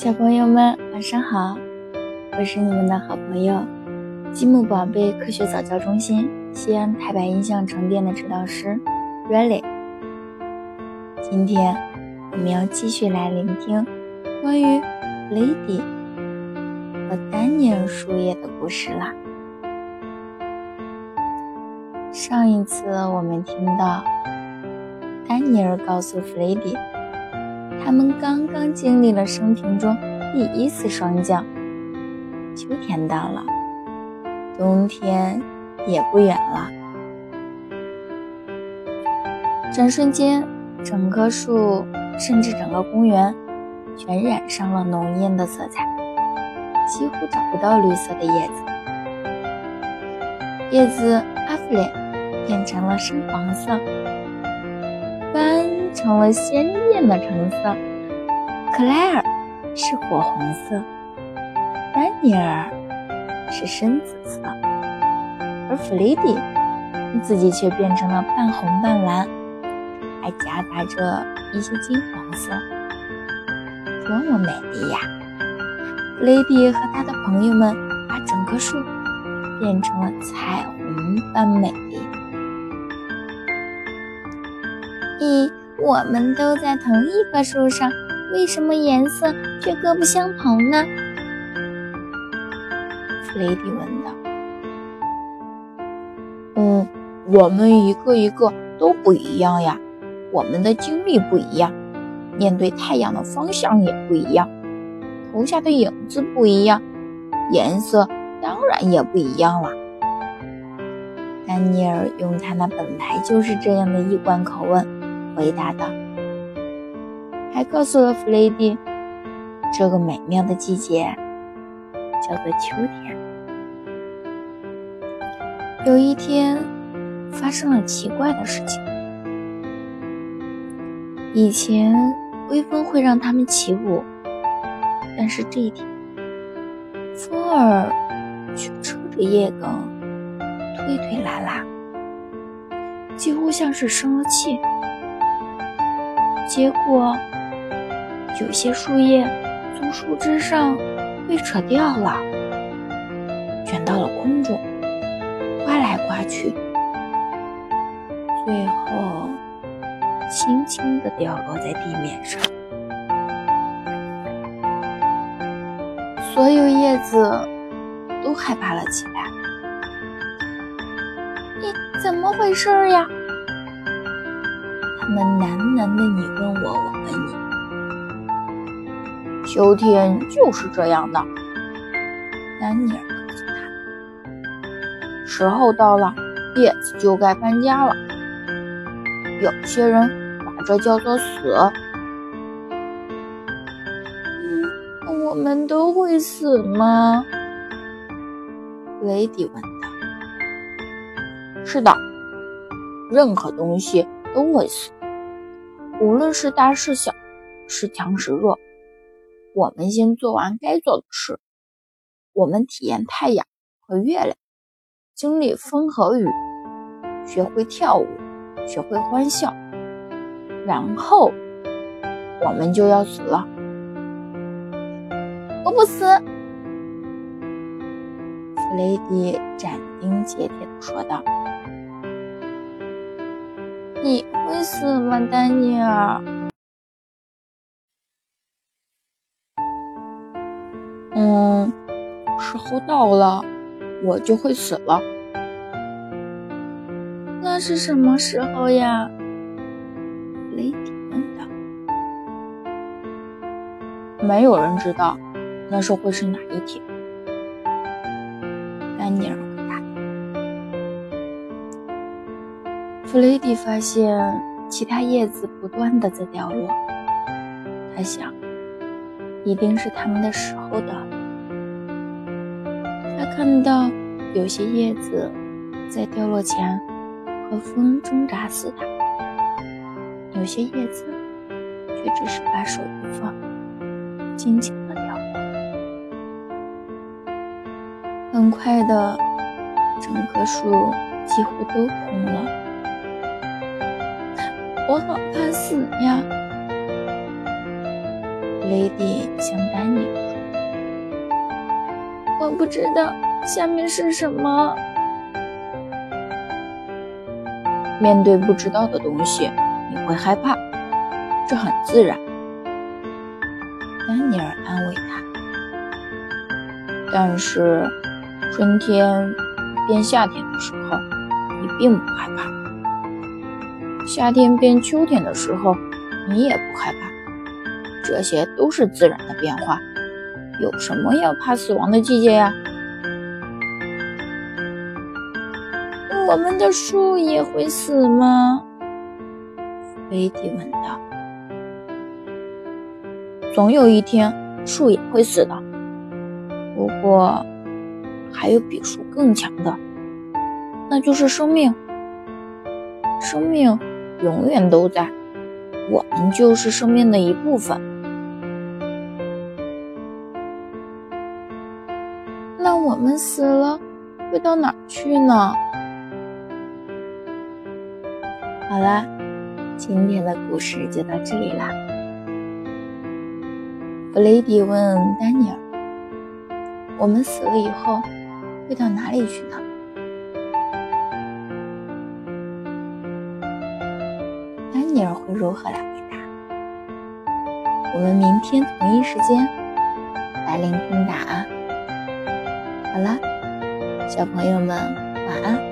小朋友们，晚上好！我是你们的好朋友积木宝贝科学早教中心西安太白音像城店的指导师 Riley。今天我们要继续来聆听关于 Lady 和丹尼尔树叶的故事啦。上一次我们听到丹尼尔告诉弗雷迪。他们刚刚经历了生平中第一次霜降，秋天到了，冬天也不远了。转瞬间，整棵树，甚至整个公园，全染上了浓艳的色彩，几乎找不到绿色的叶子。叶子阿弗雷变成了深黄色。成了鲜艳的橙色，克莱尔是火红色，丹尼尔是深紫色，而弗雷迪自己却变成了半红半蓝，还夹杂着一些金黄色，多么美丽呀！弗雷迪和他的朋友们把整棵树变成了彩虹般美丽。一，我们都在同一棵树上，为什么颜色却各不相同呢？弗雷迪问道。嗯，我们一个一个都不一样呀，我们的经历不一样，面对太阳的方向也不一样，投下的影子不一样，颜色当然也不一样了。丹尼尔用他那本来就是这样的一贯口吻。回答道，还告诉了弗雷迪，这个美妙的季节叫做秋天。有一天，发生了奇怪的事情。以前微风会让他们起舞，但是这一天，风儿却扯着叶梗，推推拉拉，几乎像是生了气。结果，有些树叶从树枝上被扯掉了，卷到了空中，刮来刮去，最后轻轻地掉落在地面上。所有叶子都害怕了起来。你怎么回事呀？他们喃喃的你问我，我问你。秋天就是这样的，丹尼尔告诉他。时候到了，叶子就该搬家了。有些人把这叫做死。嗯，我们都会死吗？雷迪问道。是的，任何东西都会死。无论是大是小，是强是弱，我们先做完该做的事。我们体验太阳和月亮，经历风和雨，学会跳舞，学会欢笑，然后我们就要死了。我不死！弗雷迪斩钉截铁地说道。你会死吗，丹尼尔？嗯，时候到了，我就会死了。那是什么时候呀？雷迪问道。没有人知道，那时候会是哪一天。丹尼尔。弗雷迪发现其他叶子不断的在掉落，他想，一定是他们的时候到了。他看到有些叶子在掉落前和风挣扎似的，有些叶子却只是把手一放，静静的掉落。很快的，整棵树几乎都空了。我好怕死呀！雷迪向丹尼尔说：“我不知道下面是什么。面对不知道的东西，你会害怕，这很自然。”丹尼尔安慰他。但是，春天变夏天的时候，你并不害怕；夏天变秋天的时候，你也不害怕。这些都是自然的变化，有什么要怕死亡的季节呀？我们的树也会死吗？菲迪问道。总有一天，树也会死的。不过，还有比树更强的，那就是生命。生命永远都在，我们就是生命的一部分。那我们死了，会到哪儿去呢？好啦，今天的故事就到这里啦。弗雷迪问丹尼尔。我们死了以后会到哪里去呢？贝尔会如何来回答？我们明天同一时间来聆听答案。好了，小朋友们晚安。